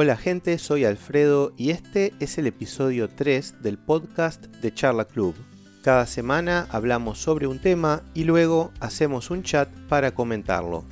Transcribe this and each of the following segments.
Hola gente, soy Alfredo y este es el episodio 3 del podcast de Charla Club. Cada semana hablamos sobre un tema y luego hacemos un chat para comentarlo.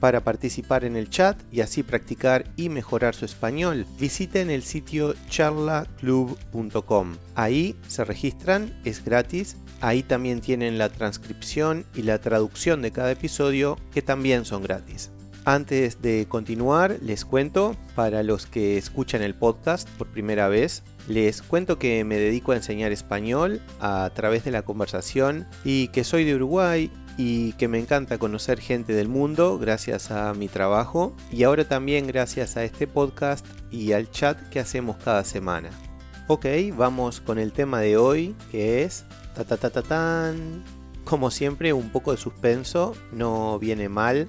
Para participar en el chat y así practicar y mejorar su español, visiten el sitio charlaclub.com. Ahí se registran, es gratis. Ahí también tienen la transcripción y la traducción de cada episodio que también son gratis. Antes de continuar, les cuento, para los que escuchan el podcast por primera vez, les cuento que me dedico a enseñar español a través de la conversación y que soy de Uruguay y que me encanta conocer gente del mundo gracias a mi trabajo y ahora también gracias a este podcast y al chat que hacemos cada semana. Ok, vamos con el tema de hoy que es ta ta ta ta tan. Como siempre, un poco de suspenso, no viene mal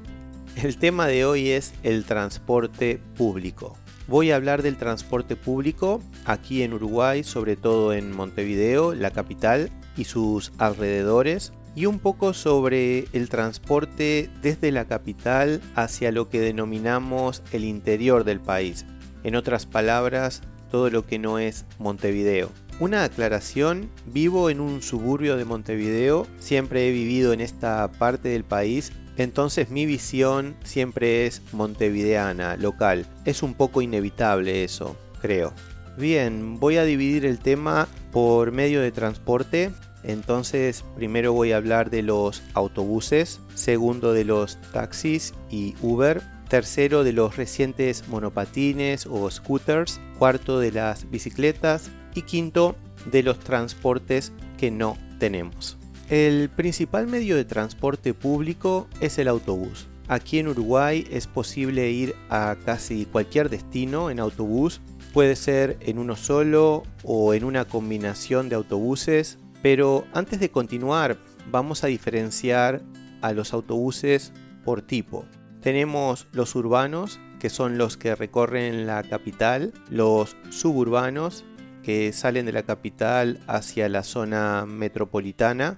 el tema de hoy es el transporte público. Voy a hablar del transporte público aquí en Uruguay, sobre todo en Montevideo, la capital y sus alrededores, y un poco sobre el transporte desde la capital hacia lo que denominamos el interior del país. En otras palabras, todo lo que no es Montevideo. Una aclaración, vivo en un suburbio de Montevideo, siempre he vivido en esta parte del país entonces mi visión siempre es montevideana, local. Es un poco inevitable eso, creo. Bien, voy a dividir el tema por medio de transporte. Entonces, primero voy a hablar de los autobuses, segundo de los taxis y Uber, tercero de los recientes monopatines o scooters, cuarto de las bicicletas y quinto de los transportes que no tenemos. El principal medio de transporte público es el autobús. Aquí en Uruguay es posible ir a casi cualquier destino en autobús. Puede ser en uno solo o en una combinación de autobuses. Pero antes de continuar, vamos a diferenciar a los autobuses por tipo. Tenemos los urbanos, que son los que recorren la capital, los suburbanos, que salen de la capital hacia la zona metropolitana,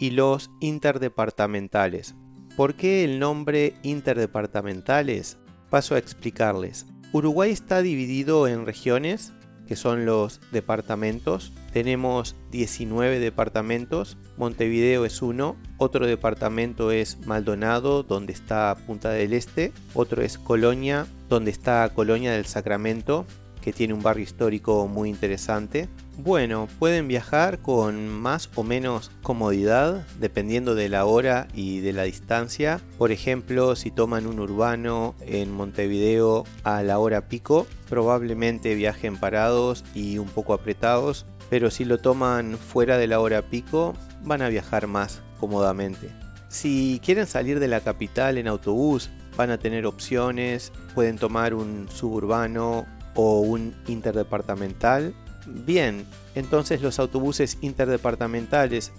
y los interdepartamentales. ¿Por qué el nombre interdepartamentales? Paso a explicarles. Uruguay está dividido en regiones, que son los departamentos. Tenemos 19 departamentos, Montevideo es uno, otro departamento es Maldonado, donde está Punta del Este, otro es Colonia, donde está Colonia del Sacramento, que tiene un barrio histórico muy interesante. Bueno, pueden viajar con más o menos comodidad dependiendo de la hora y de la distancia. Por ejemplo, si toman un urbano en Montevideo a la hora pico, probablemente viajen parados y un poco apretados, pero si lo toman fuera de la hora pico, van a viajar más cómodamente. Si quieren salir de la capital en autobús, van a tener opciones, pueden tomar un suburbano o un interdepartamental. Bien, entonces los autobuses interdepartamentales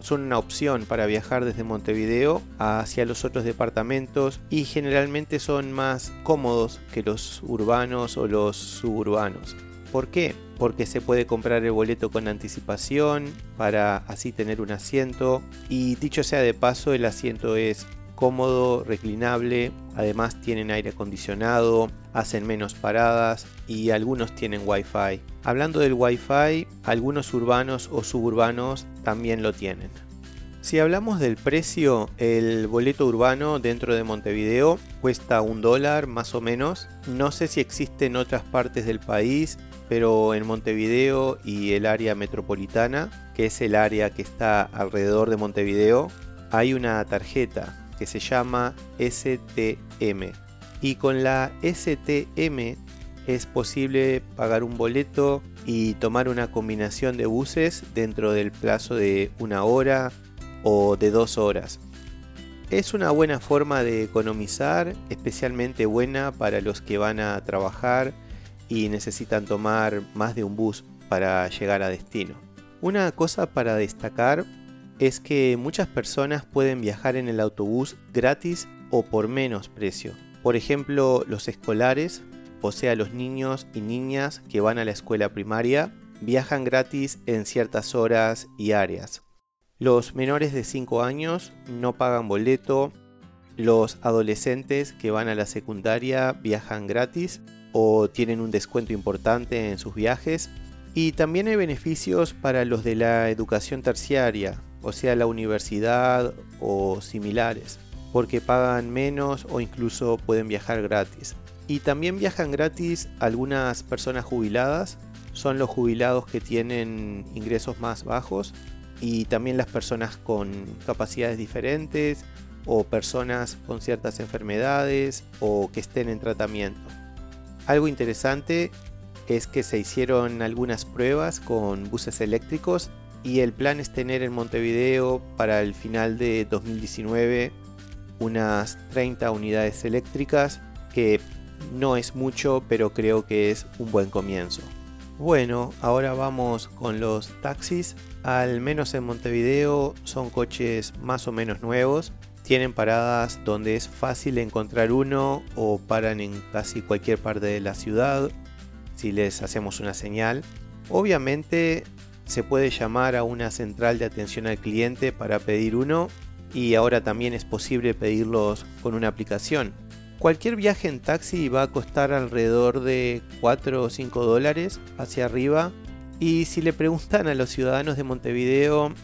son una opción para viajar desde Montevideo hacia los otros departamentos y generalmente son más cómodos que los urbanos o los suburbanos. ¿Por qué? Porque se puede comprar el boleto con anticipación para así tener un asiento y dicho sea de paso el asiento es cómodo, reclinable, además tienen aire acondicionado, hacen menos paradas y algunos tienen wifi. Hablando del wifi, algunos urbanos o suburbanos también lo tienen. Si hablamos del precio, el boleto urbano dentro de Montevideo cuesta un dólar más o menos. No sé si existe en otras partes del país, pero en Montevideo y el área metropolitana, que es el área que está alrededor de Montevideo, hay una tarjeta que se llama STM. Y con la STM es posible pagar un boleto y tomar una combinación de buses dentro del plazo de una hora o de dos horas. Es una buena forma de economizar, especialmente buena para los que van a trabajar y necesitan tomar más de un bus para llegar a destino. Una cosa para destacar es que muchas personas pueden viajar en el autobús gratis o por menos precio. Por ejemplo, los escolares, o sea, los niños y niñas que van a la escuela primaria, viajan gratis en ciertas horas y áreas. Los menores de 5 años no pagan boleto. Los adolescentes que van a la secundaria viajan gratis o tienen un descuento importante en sus viajes. Y también hay beneficios para los de la educación terciaria, o sea, la universidad o similares, porque pagan menos o incluso pueden viajar gratis. Y también viajan gratis algunas personas jubiladas, son los jubilados que tienen ingresos más bajos y también las personas con capacidades diferentes o personas con ciertas enfermedades o que estén en tratamiento. Algo interesante es que se hicieron algunas pruebas con buses eléctricos y el plan es tener en Montevideo para el final de 2019 unas 30 unidades eléctricas que no es mucho pero creo que es un buen comienzo. Bueno, ahora vamos con los taxis. Al menos en Montevideo son coches más o menos nuevos. Tienen paradas donde es fácil encontrar uno o paran en casi cualquier parte de la ciudad si les hacemos una señal. Obviamente se puede llamar a una central de atención al cliente para pedir uno y ahora también es posible pedirlos con una aplicación. Cualquier viaje en taxi va a costar alrededor de 4 o 5 dólares hacia arriba y si le preguntan a los ciudadanos de Montevideo, mm,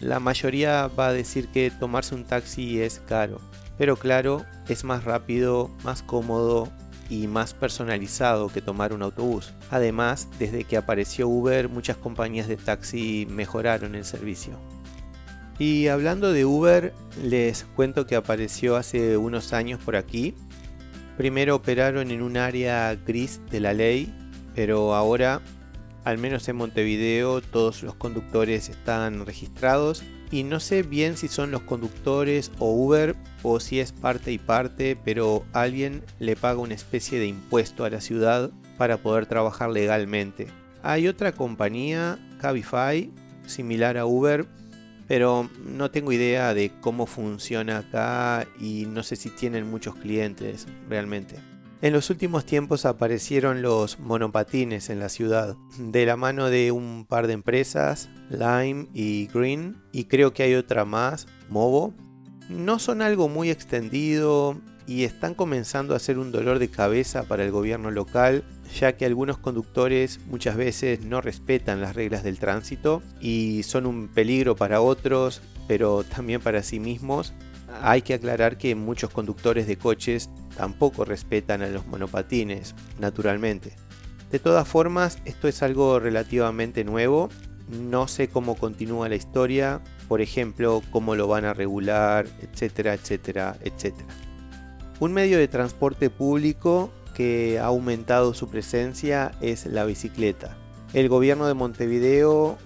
la mayoría va a decir que tomarse un taxi es caro. Pero claro, es más rápido, más cómodo y más personalizado que tomar un autobús. Además, desde que apareció Uber, muchas compañías de taxi mejoraron el servicio. Y hablando de Uber, les cuento que apareció hace unos años por aquí. Primero operaron en un área gris de la ley, pero ahora, al menos en Montevideo, todos los conductores están registrados y no sé bien si son los conductores o Uber o si es parte y parte, pero alguien le paga una especie de impuesto a la ciudad para poder trabajar legalmente. Hay otra compañía, Cabify, similar a Uber, pero no tengo idea de cómo funciona acá y no sé si tienen muchos clientes realmente. En los últimos tiempos aparecieron los monopatines en la ciudad, de la mano de un par de empresas, Lime y Green, y creo que hay otra más, Movo. No son algo muy extendido y están comenzando a ser un dolor de cabeza para el gobierno local, ya que algunos conductores muchas veces no respetan las reglas del tránsito y son un peligro para otros, pero también para sí mismos. Hay que aclarar que muchos conductores de coches tampoco respetan a los monopatines, naturalmente. De todas formas, esto es algo relativamente nuevo. No sé cómo continúa la historia, por ejemplo, cómo lo van a regular, etcétera, etcétera, etcétera. Un medio de transporte público que ha aumentado su presencia es la bicicleta. El gobierno de Montevideo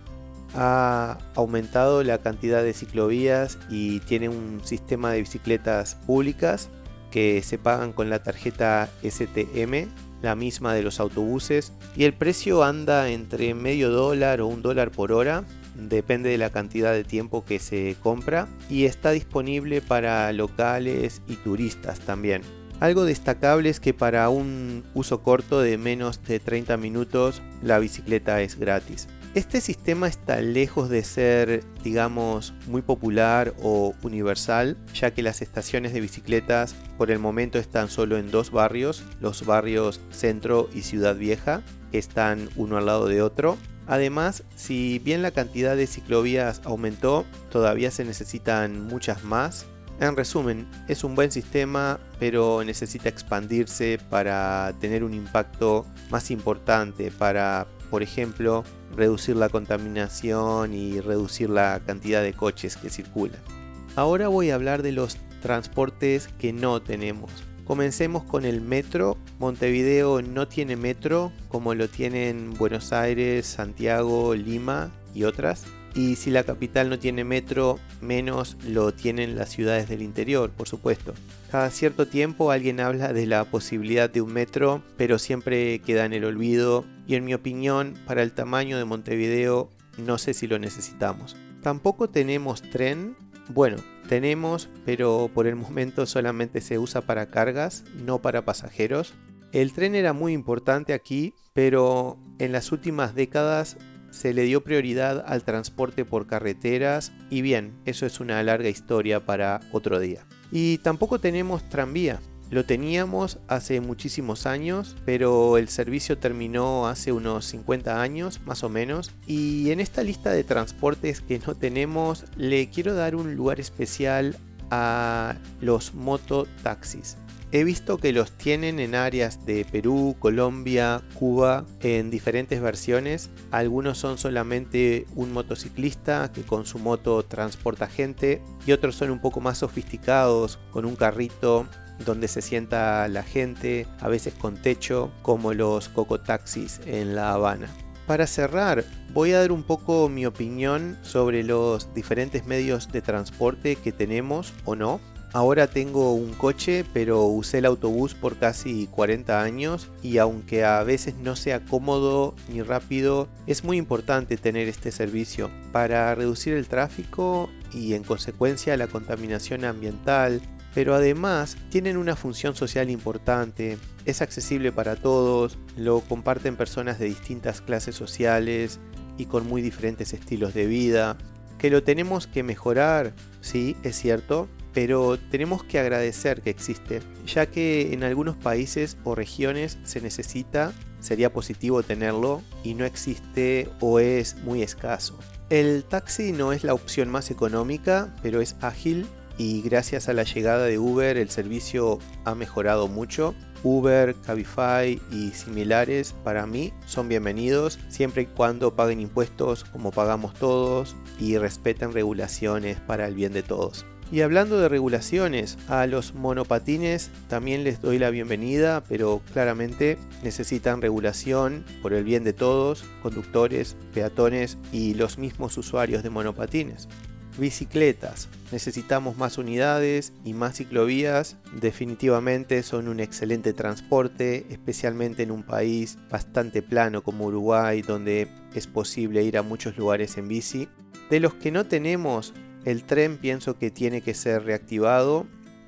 ha aumentado la cantidad de ciclovías y tiene un sistema de bicicletas públicas que se pagan con la tarjeta STM, la misma de los autobuses, y el precio anda entre medio dólar o un dólar por hora, depende de la cantidad de tiempo que se compra, y está disponible para locales y turistas también. Algo destacable es que para un uso corto de menos de 30 minutos la bicicleta es gratis. Este sistema está lejos de ser, digamos, muy popular o universal, ya que las estaciones de bicicletas por el momento están solo en dos barrios, los barrios Centro y Ciudad Vieja, que están uno al lado de otro. Además, si bien la cantidad de ciclovías aumentó, todavía se necesitan muchas más. En resumen, es un buen sistema, pero necesita expandirse para tener un impacto más importante, para por ejemplo, reducir la contaminación y reducir la cantidad de coches que circulan. Ahora voy a hablar de los transportes que no tenemos. Comencemos con el metro. Montevideo no tiene metro como lo tienen Buenos Aires, Santiago, Lima y otras. Y si la capital no tiene metro, menos lo tienen las ciudades del interior, por supuesto. Cada cierto tiempo alguien habla de la posibilidad de un metro, pero siempre queda en el olvido y en mi opinión, para el tamaño de Montevideo, no sé si lo necesitamos. Tampoco tenemos tren. Bueno, tenemos, pero por el momento solamente se usa para cargas, no para pasajeros. El tren era muy importante aquí, pero en las últimas décadas se le dio prioridad al transporte por carreteras y bien, eso es una larga historia para otro día. Y tampoco tenemos tranvía. Lo teníamos hace muchísimos años, pero el servicio terminó hace unos 50 años, más o menos. Y en esta lista de transportes que no tenemos, le quiero dar un lugar especial a los mototaxis. He visto que los tienen en áreas de Perú, Colombia, Cuba, en diferentes versiones. Algunos son solamente un motociclista que con su moto transporta gente y otros son un poco más sofisticados con un carrito donde se sienta la gente, a veces con techo, como los cocotaxis en La Habana. Para cerrar, voy a dar un poco mi opinión sobre los diferentes medios de transporte que tenemos o no Ahora tengo un coche, pero usé el autobús por casi 40 años y aunque a veces no sea cómodo ni rápido, es muy importante tener este servicio para reducir el tráfico y en consecuencia la contaminación ambiental, pero además tienen una función social importante, es accesible para todos, lo comparten personas de distintas clases sociales y con muy diferentes estilos de vida. Que lo tenemos que mejorar, sí, es cierto, pero tenemos que agradecer que existe, ya que en algunos países o regiones se necesita, sería positivo tenerlo y no existe o es muy escaso. El taxi no es la opción más económica, pero es ágil y gracias a la llegada de Uber el servicio ha mejorado mucho. Uber, Cabify y similares para mí son bienvenidos siempre y cuando paguen impuestos como pagamos todos y respeten regulaciones para el bien de todos. Y hablando de regulaciones, a los monopatines también les doy la bienvenida, pero claramente necesitan regulación por el bien de todos, conductores, peatones y los mismos usuarios de monopatines. Bicicletas. Necesitamos más unidades y más ciclovías. Definitivamente son un excelente transporte, especialmente en un país bastante plano como Uruguay, donde es posible ir a muchos lugares en bici. De los que no tenemos, el tren pienso que tiene que ser reactivado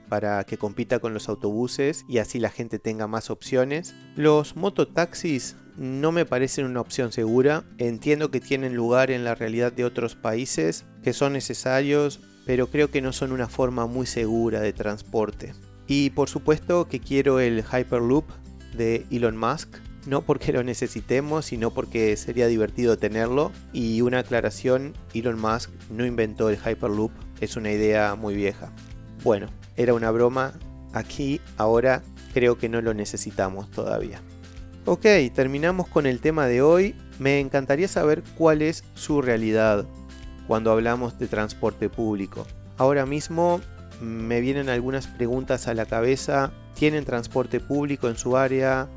para que compita con los autobuses y así la gente tenga más opciones. Los mototaxis no me parecen una opción segura. Entiendo que tienen lugar en la realidad de otros países, que son necesarios, pero creo que no son una forma muy segura de transporte. Y por supuesto que quiero el Hyperloop de Elon Musk, no porque lo necesitemos, sino porque sería divertido tenerlo. Y una aclaración, Elon Musk no inventó el Hyperloop, es una idea muy vieja. Bueno, era una broma, aquí ahora creo que no lo necesitamos todavía. Ok, terminamos con el tema de hoy. Me encantaría saber cuál es su realidad cuando hablamos de transporte público. Ahora mismo me vienen algunas preguntas a la cabeza. ¿Tienen transporte público en su área?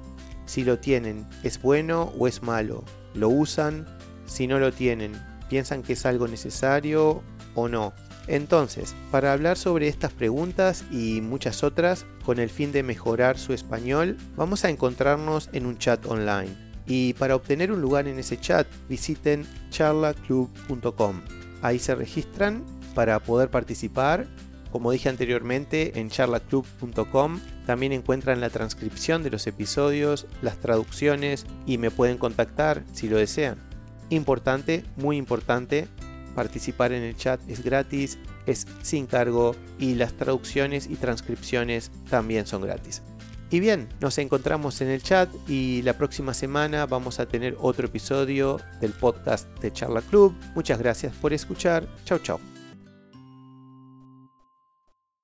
Si lo tienen, ¿es bueno o es malo? ¿Lo usan? Si no lo tienen, ¿piensan que es algo necesario o no? Entonces, para hablar sobre estas preguntas y muchas otras, con el fin de mejorar su español, vamos a encontrarnos en un chat online. Y para obtener un lugar en ese chat, visiten charlaclub.com. Ahí se registran para poder participar como dije anteriormente, en charlaclub.com también encuentran la transcripción de los episodios, las traducciones y me pueden contactar si lo desean. Importante, muy importante, participar en el chat es gratis, es sin cargo y las traducciones y transcripciones también son gratis. Y bien, nos encontramos en el chat y la próxima semana vamos a tener otro episodio del podcast de Charla Club. Muchas gracias por escuchar. Chau chau.